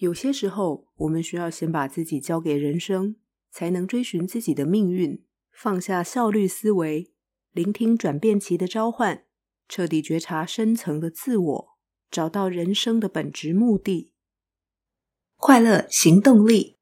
有些时候，我们需要先把自己交给人生，才能追寻自己的命运。放下效率思维，聆听转变期的召唤，彻底觉察深层的自我，找到人生的本质目的。快乐行动力。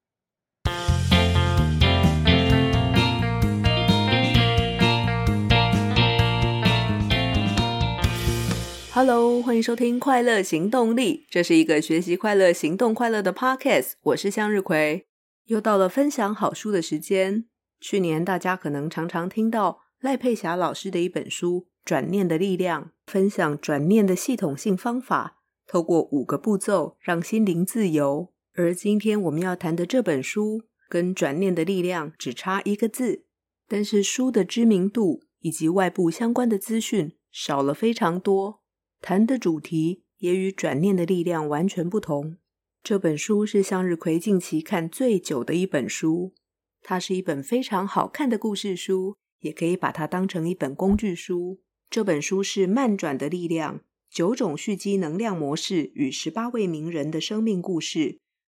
Hello，欢迎收听《快乐行动力》，这是一个学习快乐、行动快乐的 Podcast。我是向日葵，又到了分享好书的时间。去年大家可能常常听到赖佩霞老师的一本书《转念的力量》，分享转念的系统性方法，透过五个步骤让心灵自由。而今天我们要谈的这本书，跟转念的力量只差一个字，但是书的知名度以及外部相关的资讯少了非常多。谈的主题也与转念的力量完全不同。这本书是向日葵近期看最久的一本书，它是一本非常好看的故事书，也可以把它当成一本工具书。这本书是《慢转的力量：九种蓄积能量模式与十八位名人的生命故事》，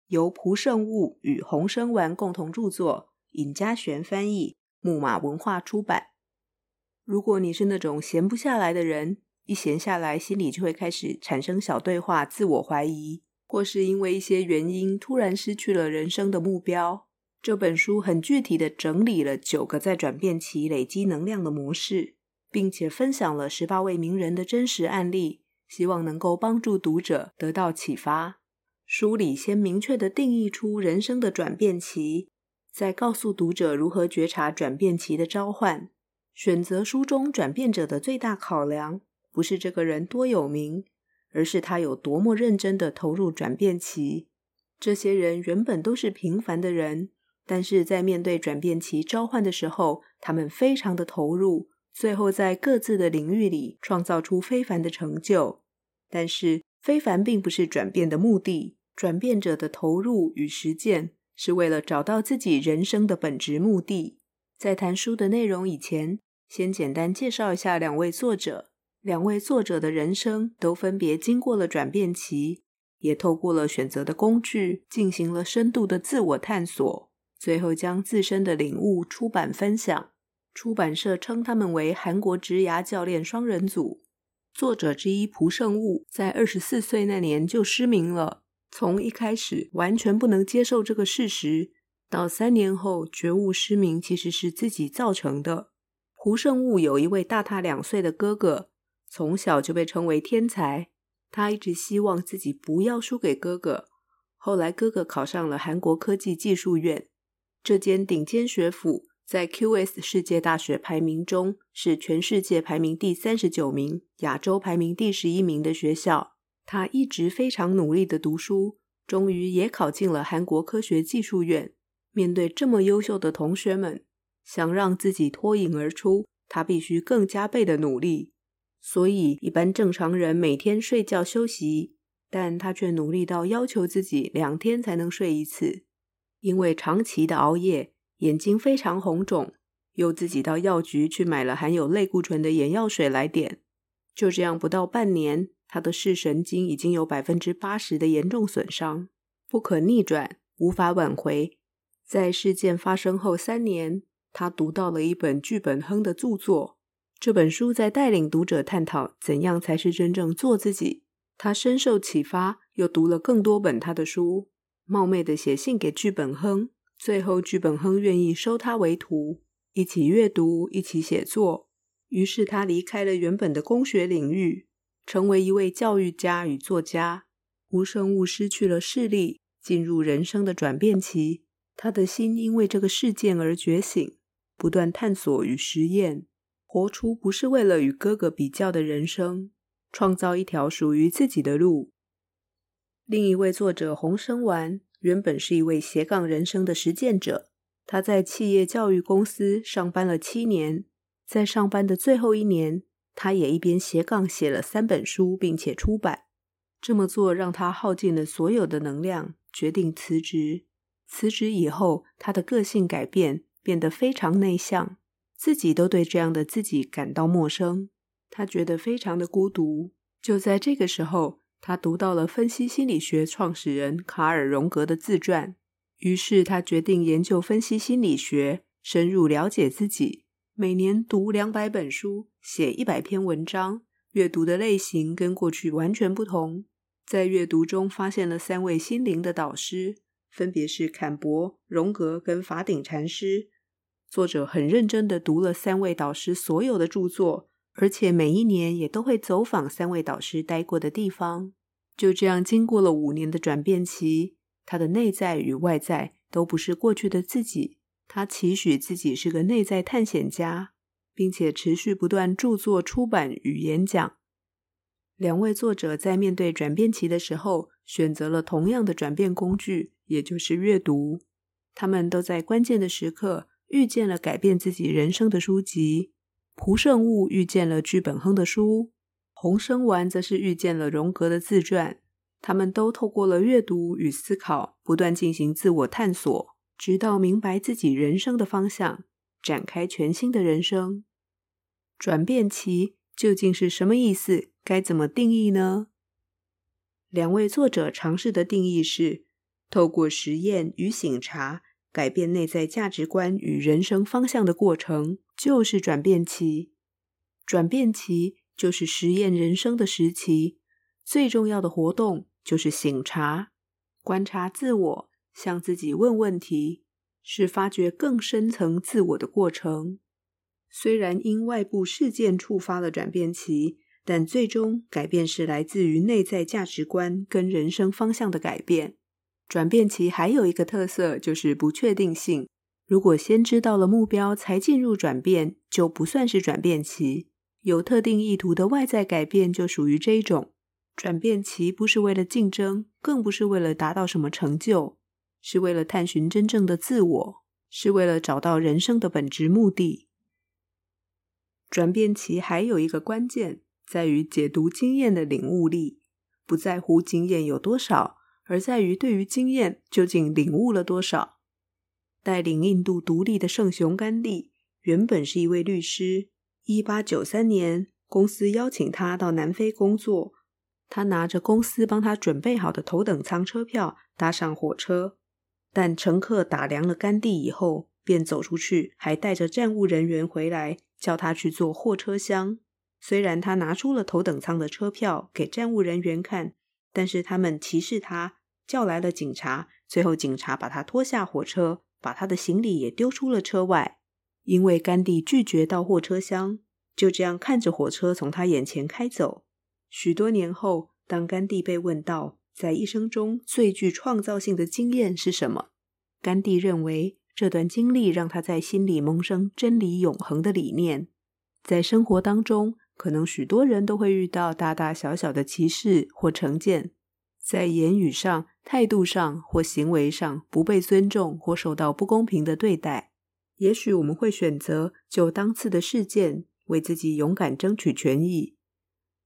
由蒲圣悟与洪生完共同著作，尹嘉璇翻译，木马文化出版。如果你是那种闲不下来的人，一闲下来，心里就会开始产生小对话，自我怀疑，或是因为一些原因突然失去了人生的目标。这本书很具体的整理了九个在转变期累积能量的模式，并且分享了十八位名人的真实案例，希望能够帮助读者得到启发。书里先明确的定义出人生的转变期，再告诉读者如何觉察转变期的召唤。选择书中转变者的最大考量，不是这个人多有名，而是他有多么认真地投入转变期。这些人原本都是平凡的人，但是在面对转变期召唤的时候，他们非常的投入，最后在各自的领域里创造出非凡的成就。但是，非凡并不是转变的目的，转变者的投入与实践是为了找到自己人生的本质目的。在谈书的内容以前，先简单介绍一下两位作者。两位作者的人生都分别经过了转变期，也透过了选择的工具进行了深度的自我探索，最后将自身的领悟出版分享。出版社称他们为韩国职涯教练双人组。作者之一蒲圣悟在二十四岁那年就失明了，从一开始完全不能接受这个事实，到三年后觉悟失明其实是自己造成的。蒲圣悟有一位大他两岁的哥哥。从小就被称为天才，他一直希望自己不要输给哥哥。后来，哥哥考上了韩国科技技术院，这间顶尖学府在 QS 世界大学排名中是全世界排名第三十九名，亚洲排名第十一名的学校。他一直非常努力的读书，终于也考进了韩国科学技术院。面对这么优秀的同学们，想让自己脱颖而出，他必须更加倍的努力。所以，一般正常人每天睡觉休息，但他却努力到要求自己两天才能睡一次。因为长期的熬夜，眼睛非常红肿，又自己到药局去买了含有类固醇的眼药水来点。就这样，不到半年，他的视神经已经有百分之八十的严重损伤，不可逆转，无法挽回。在事件发生后三年，他读到了一本剧本亨的著作。这本书在带领读者探讨怎样才是真正做自己。他深受启发，又读了更多本他的书，冒昧的写信给剧本亨。最后，剧本亨愿意收他为徒，一起阅读，一起写作。于是，他离开了原本的工学领域，成为一位教育家与作家。蒲圣悟失去了视力，进入人生的转变期。他的心因为这个事件而觉醒，不断探索与实验。活出不是为了与哥哥比较的人生，创造一条属于自己的路。另一位作者洪生完原本是一位斜杠人生的实践者，他在企业教育公司上班了七年，在上班的最后一年，他也一边斜杠写了三本书，并且出版。这么做让他耗尽了所有的能量，决定辞职。辞职以后，他的个性改变，变得非常内向。自己都对这样的自己感到陌生，他觉得非常的孤独。就在这个时候，他读到了分析心理学创始人卡尔·荣格的自传，于是他决定研究分析心理学，深入了解自己。每年读两百本书，写一百篇文章，阅读的类型跟过去完全不同。在阅读中发现了三位心灵的导师，分别是坎伯、荣格跟法顶禅师。作者很认真的读了三位导师所有的著作，而且每一年也都会走访三位导师待过的地方。就这样，经过了五年的转变期，他的内在与外在都不是过去的自己。他期许自己是个内在探险家，并且持续不断著作出版与演讲。两位作者在面对转变期的时候，选择了同样的转变工具，也就是阅读。他们都在关键的时刻遇见了改变自己人生的书籍。蒲圣悟遇见了剧本亨的书。洪生丸则是遇见了荣格的自传，他们都透过了阅读与思考，不断进行自我探索，直到明白自己人生的方向，展开全新的人生。转变期究竟是什么意思？该怎么定义呢？两位作者尝试的定义是：透过实验与醒察，改变内在价值观与人生方向的过程，就是转变期。转变期。就是实验人生的时期，最重要的活动就是醒察、观察自我，向自己问问题，是发掘更深层自我的过程。虽然因外部事件触发了转变期，但最终改变是来自于内在价值观跟人生方向的改变。转变期还有一个特色，就是不确定性。如果先知道了目标才进入转变，就不算是转变期。有特定意图的外在改变就属于这一种。转变期不是为了竞争，更不是为了达到什么成就，是为了探寻真正的自我，是为了找到人生的本质目的。转变期还有一个关键，在于解读经验的领悟力，不在乎经验有多少，而在于对于经验究竟领悟了多少。带领印度独立的圣雄甘地原本是一位律师。一八九三年，公司邀请他到南非工作。他拿着公司帮他准备好的头等舱车票，搭上火车。但乘客打量了甘地以后，便走出去，还带着站务人员回来，叫他去坐货车厢。虽然他拿出了头等舱的车票给站务人员看，但是他们歧视他，叫来了警察。最后，警察把他拖下火车，把他的行李也丢出了车外。因为甘地拒绝到货车厢，就这样看着火车从他眼前开走。许多年后，当甘地被问到在一生中最具创造性的经验是什么，甘地认为这段经历让他在心里萌生真理永恒的理念。在生活当中，可能许多人都会遇到大大小小的歧视或成见，在言语上、态度上或行为上不被尊重或受到不公平的对待。也许我们会选择就当次的事件为自己勇敢争取权益，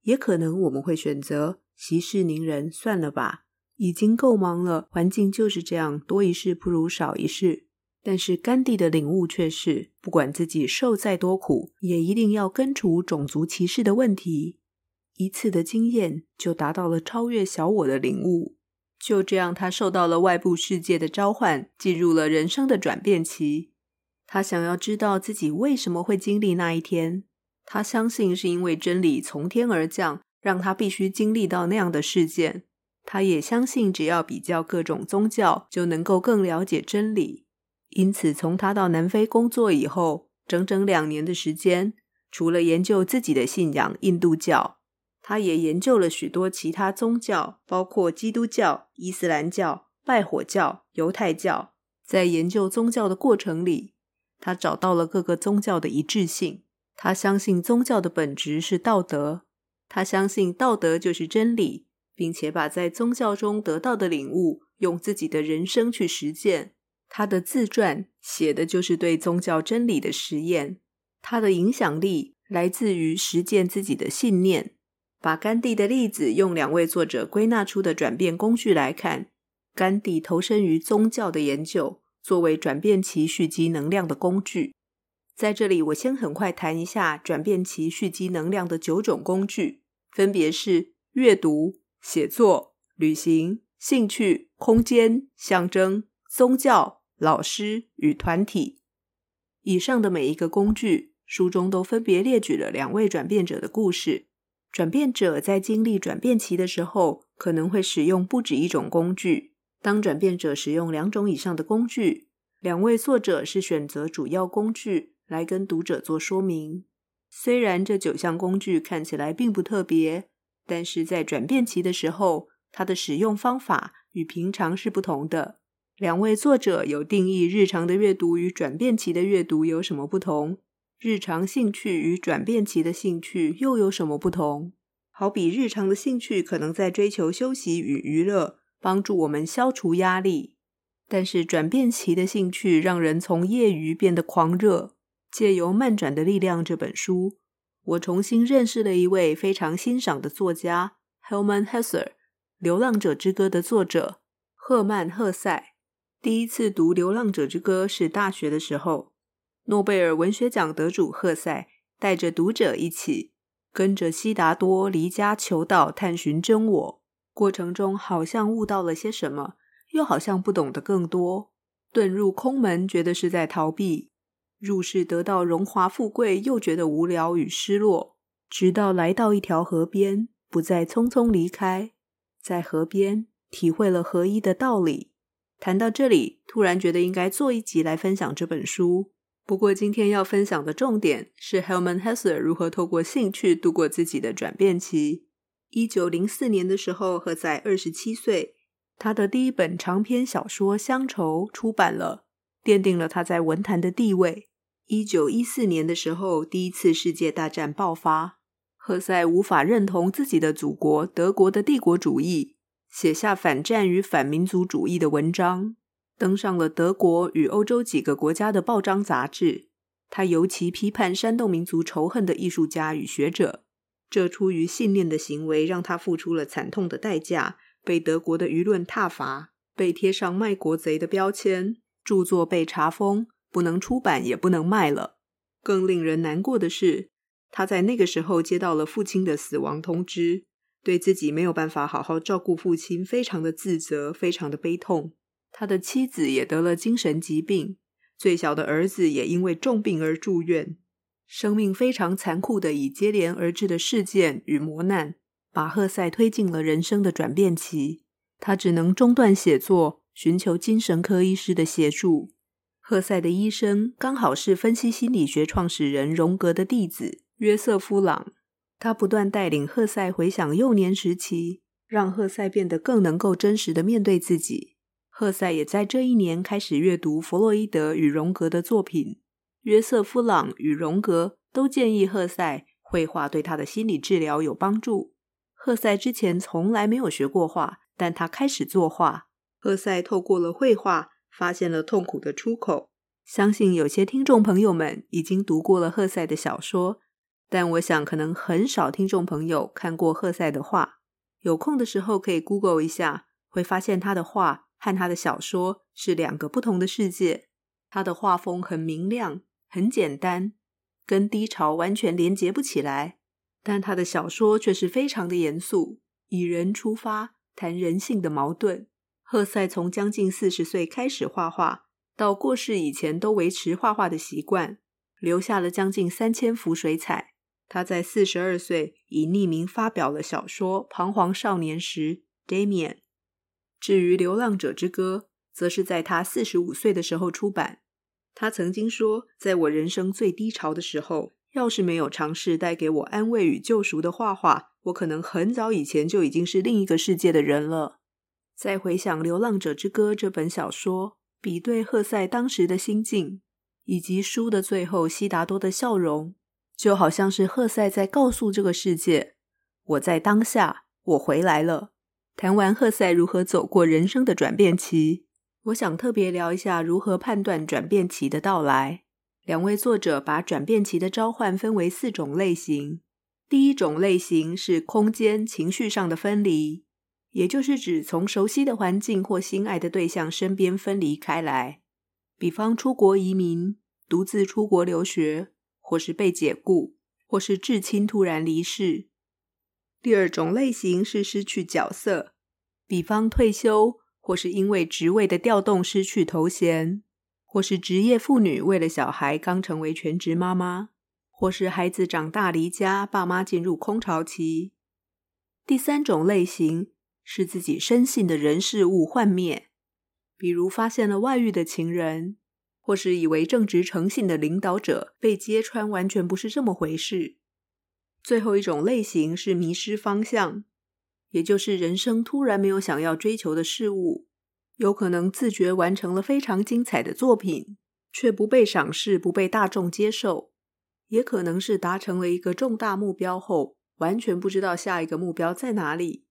也可能我们会选择息事宁人，算了吧，已经够忙了，环境就是这样，多一事不如少一事。但是甘地的领悟却是，不管自己受再多苦，也一定要根除种族歧视的问题。一次的经验就达到了超越小我的领悟。就这样，他受到了外部世界的召唤，进入了人生的转变期。他想要知道自己为什么会经历那一天。他相信是因为真理从天而降，让他必须经历到那样的事件。他也相信，只要比较各种宗教，就能够更了解真理。因此，从他到南非工作以后，整整两年的时间，除了研究自己的信仰——印度教，他也研究了许多其他宗教，包括基督教、伊斯兰教、拜火教、犹太教。在研究宗教的过程里，他找到了各个宗教的一致性。他相信宗教的本质是道德，他相信道德就是真理，并且把在宗教中得到的领悟用自己的人生去实践。他的自传写的就是对宗教真理的实验。他的影响力来自于实践自己的信念。把甘地的例子用两位作者归纳出的转变工具来看，甘地投身于宗教的研究。作为转变其蓄积能量的工具，在这里我先很快谈一下转变其蓄积能量的九种工具，分别是阅读、写作、旅行、兴趣、空间、象征、宗教、老师与团体。以上的每一个工具，书中都分别列举了两位转变者的故事。转变者在经历转变期的时候，可能会使用不止一种工具。当转变者使用两种以上的工具，两位作者是选择主要工具来跟读者做说明。虽然这九项工具看起来并不特别，但是在转变期的时候，它的使用方法与平常是不同的。两位作者有定义日常的阅读与转变期的阅读有什么不同，日常兴趣与转变期的兴趣又有什么不同？好比日常的兴趣可能在追求休息与娱乐，帮助我们消除压力；但是转变期的兴趣让人从业余变得狂热。借由《漫转的力量》这本书，我重新认识了一位非常欣赏的作家 Helman Hesser，《流浪者之歌》的作者赫曼·赫塞。第一次读《流浪者之歌》是大学的时候，诺贝尔文学奖得主赫塞带着读者一起跟着悉达多离家求道，探寻真我。过程中好像悟到了些什么，又好像不懂得更多。遁入空门，觉得是在逃避；入世得到荣华富贵，又觉得无聊与失落。直到来到一条河边，不再匆匆离开，在河边体会了合一的道理。谈到这里，突然觉得应该做一集来分享这本书。不过今天要分享的重点是 h e l m a n Hesse 如何透过兴趣度过自己的转变期。一九零四年的时候，赫塞二十七岁，他的第一本长篇小说《乡愁》出版了，奠定了他在文坛的地位。一九一四年的时候，第一次世界大战爆发，赫塞无法认同自己的祖国德国的帝国主义。写下反战与反民族主义的文章，登上了德国与欧洲几个国家的报章杂志。他尤其批判煽动民族仇恨的艺术家与学者。这出于信念的行为，让他付出了惨痛的代价，被德国的舆论挞伐，被贴上卖国贼的标签，著作被查封，不能出版，也不能卖了。更令人难过的是，他在那个时候接到了父亲的死亡通知。对自己没有办法好好照顾父亲，非常的自责，非常的悲痛。他的妻子也得了精神疾病，最小的儿子也因为重病而住院。生命非常残酷的以接连而至的事件与磨难，把赫塞推进了人生的转变期。他只能中断写作，寻求精神科医师的协助。赫塞的医生刚好是分析心理学创始人荣格的弟子约瑟夫·朗。他不断带领赫塞回想幼年时期，让赫塞变得更能够真实的面对自己。赫塞也在这一年开始阅读弗洛伊德与荣格的作品。约瑟夫·朗与荣格都建议赫塞绘画对他的心理治疗有帮助。赫塞之前从来没有学过画，但他开始作画。赫塞透过了绘画，发现了痛苦的出口。相信有些听众朋友们已经读过了赫塞的小说。但我想，可能很少听众朋友看过赫塞的画。有空的时候可以 Google 一下，会发现他的画和他的小说是两个不同的世界。他的画风很明亮，很简单，跟低潮完全连接不起来。但他的小说却是非常的严肃，以人出发，谈人性的矛盾。赫塞从将近四十岁开始画画，到过世以前都维持画画的习惯，留下了将近三千幅水彩。他在四十二岁以匿名发表了小说《彷徨少年时》（Damien）。至于《流浪者之歌》，则是在他四十五岁的时候出版。他曾经说：“在我人生最低潮的时候，要是没有尝试带给我安慰与救赎的画画，我可能很早以前就已经是另一个世界的人了。”再回想《流浪者之歌》这本小说，比对赫塞当时的心境，以及书的最后悉达多的笑容。就好像是赫塞在告诉这个世界：“我在当下，我回来了。”谈完赫塞如何走过人生的转变期，我想特别聊一下如何判断转变期的到来。两位作者把转变期的召唤分为四种类型。第一种类型是空间情绪上的分离，也就是指从熟悉的环境或心爱的对象身边分离开来，比方出国移民、独自出国留学。或是被解雇，或是至亲突然离世。第二种类型是失去角色，比方退休，或是因为职位的调动失去头衔，或是职业妇女为了小孩刚成为全职妈妈，或是孩子长大离家，爸妈进入空巢期。第三种类型是自己深信的人事物幻灭，比如发现了外遇的情人。或是以为正直诚信的领导者被揭穿，完全不是这么回事。最后一种类型是迷失方向，也就是人生突然没有想要追求的事物，有可能自觉完成了非常精彩的作品，却不被赏识、不被大众接受；也可能是达成了一个重大目标后，完全不知道下一个目标在哪里。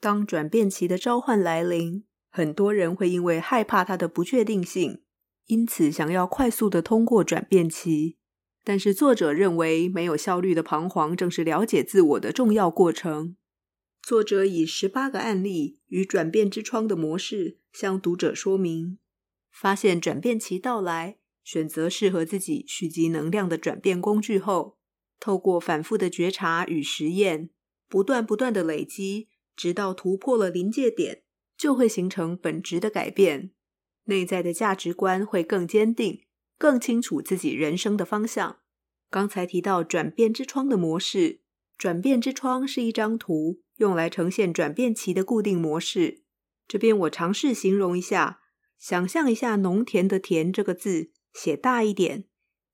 当转变期的召唤来临，很多人会因为害怕它的不确定性。因此，想要快速的通过转变期，但是作者认为没有效率的彷徨正是了解自我的重要过程。作者以十八个案例与转变之窗的模式向读者说明，发现转变期到来，选择适合自己蓄积能量的转变工具后，透过反复的觉察与实验，不断不断的累积，直到突破了临界点，就会形成本质的改变。内在的价值观会更坚定，更清楚自己人生的方向。刚才提到转变之窗的模式，转变之窗是一张图，用来呈现转变期的固定模式。这边我尝试形容一下，想象一下农田的“田”这个字写大一点，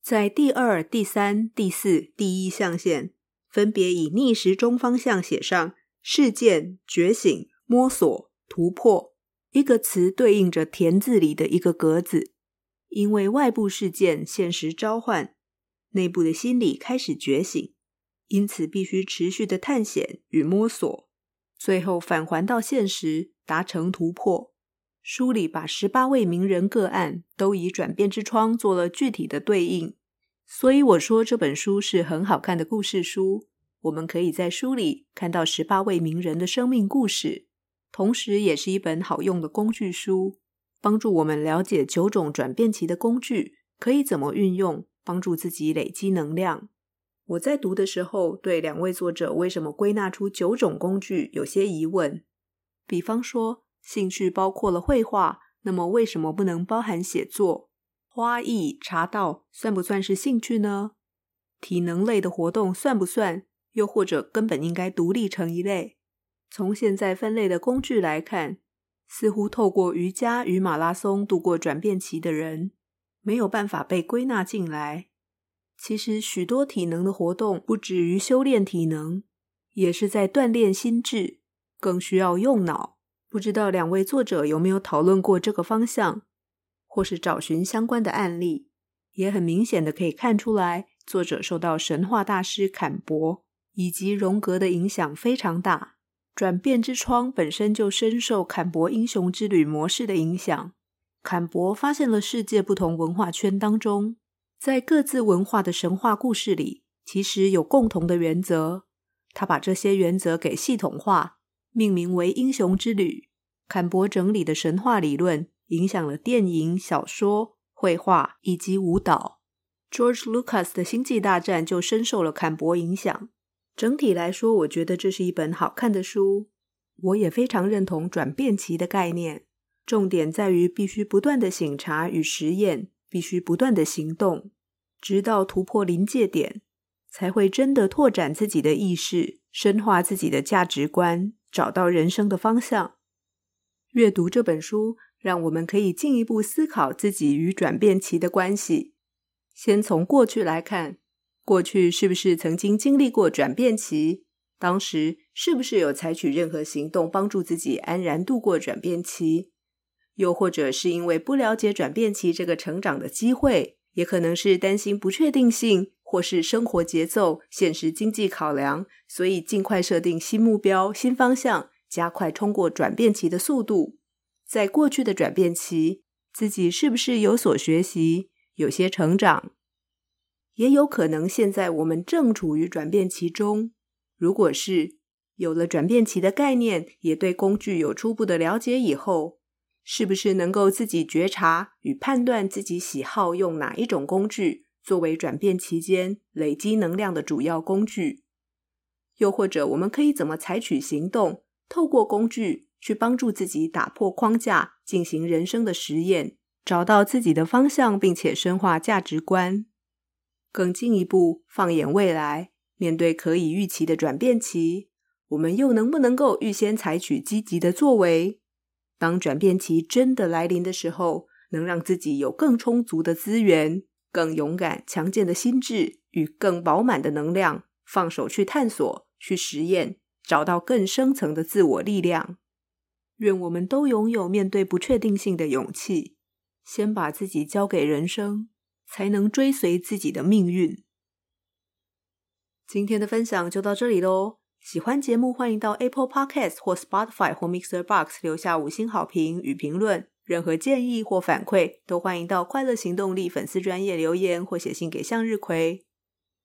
在第二、第三、第四、第一象限，分别以逆时钟方向写上事件、觉醒、摸索、突破。一个词对应着田字里的一个格子，因为外部事件现实召唤，内部的心理开始觉醒，因此必须持续的探险与摸索，最后返还到现实，达成突破。书里把十八位名人个案都以转变之窗做了具体的对应，所以我说这本书是很好看的故事书。我们可以在书里看到十八位名人的生命故事。同时，也是一本好用的工具书，帮助我们了解九种转变期的工具可以怎么运用，帮助自己累积能量。我在读的时候，对两位作者为什么归纳出九种工具有些疑问。比方说，兴趣包括了绘画，那么为什么不能包含写作？花艺、茶道算不算是兴趣呢？体能类的活动算不算？又或者根本应该独立成一类？从现在分类的工具来看，似乎透过瑜伽与马拉松度过转变期的人，没有办法被归纳进来。其实许多体能的活动不止于修炼体能，也是在锻炼心智，更需要用脑。不知道两位作者有没有讨论过这个方向，或是找寻相关的案例？也很明显的可以看出来，作者受到神话大师坎伯以及荣格的影响非常大。转变之窗本身就深受坎伯英雄之旅模式的影响。坎伯发现了世界不同文化圈当中，在各自文化的神话故事里，其实有共同的原则。他把这些原则给系统化，命名为英雄之旅。坎伯整理的神话理论影响了电影、小说、绘画以及舞蹈。George Lucas 的星际大战就深受了坎伯影响。整体来说，我觉得这是一本好看的书。我也非常认同转变期的概念，重点在于必须不断的省察与实验，必须不断的行动，直到突破临界点，才会真的拓展自己的意识，深化自己的价值观，找到人生的方向。阅读这本书，让我们可以进一步思考自己与转变期的关系。先从过去来看。过去是不是曾经经历过转变期？当时是不是有采取任何行动帮助自己安然度过转变期？又或者是因为不了解转变期这个成长的机会，也可能是担心不确定性，或是生活节奏、现实经济考量，所以尽快设定新目标、新方向，加快通过转变期的速度。在过去的转变期，自己是不是有所学习，有些成长？也有可能，现在我们正处于转变期中。如果是有了转变期的概念，也对工具有初步的了解以后，是不是能够自己觉察与判断自己喜好用哪一种工具作为转变期间累积能量的主要工具？又或者我们可以怎么采取行动，透过工具去帮助自己打破框架，进行人生的实验，找到自己的方向，并且深化价值观。更进一步，放眼未来，面对可以预期的转变期，我们又能不能够预先采取积极的作为？当转变期真的来临的时候，能让自己有更充足的资源、更勇敢、强健的心智与更饱满的能量，放手去探索、去实验，找到更深层的自我力量。愿我们都拥有面对不确定性的勇气，先把自己交给人生。才能追随自己的命运。今天的分享就到这里喽。喜欢节目，欢迎到 Apple Podcast 或 Spotify 或 Mixer Box 留下五星好评与评论。任何建议或反馈，都欢迎到快乐行动力粉丝专页留言或写信给向日葵。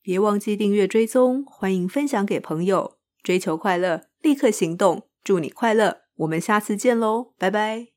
别忘记订阅追踪，欢迎分享给朋友。追求快乐，立刻行动。祝你快乐，我们下次见喽，拜拜。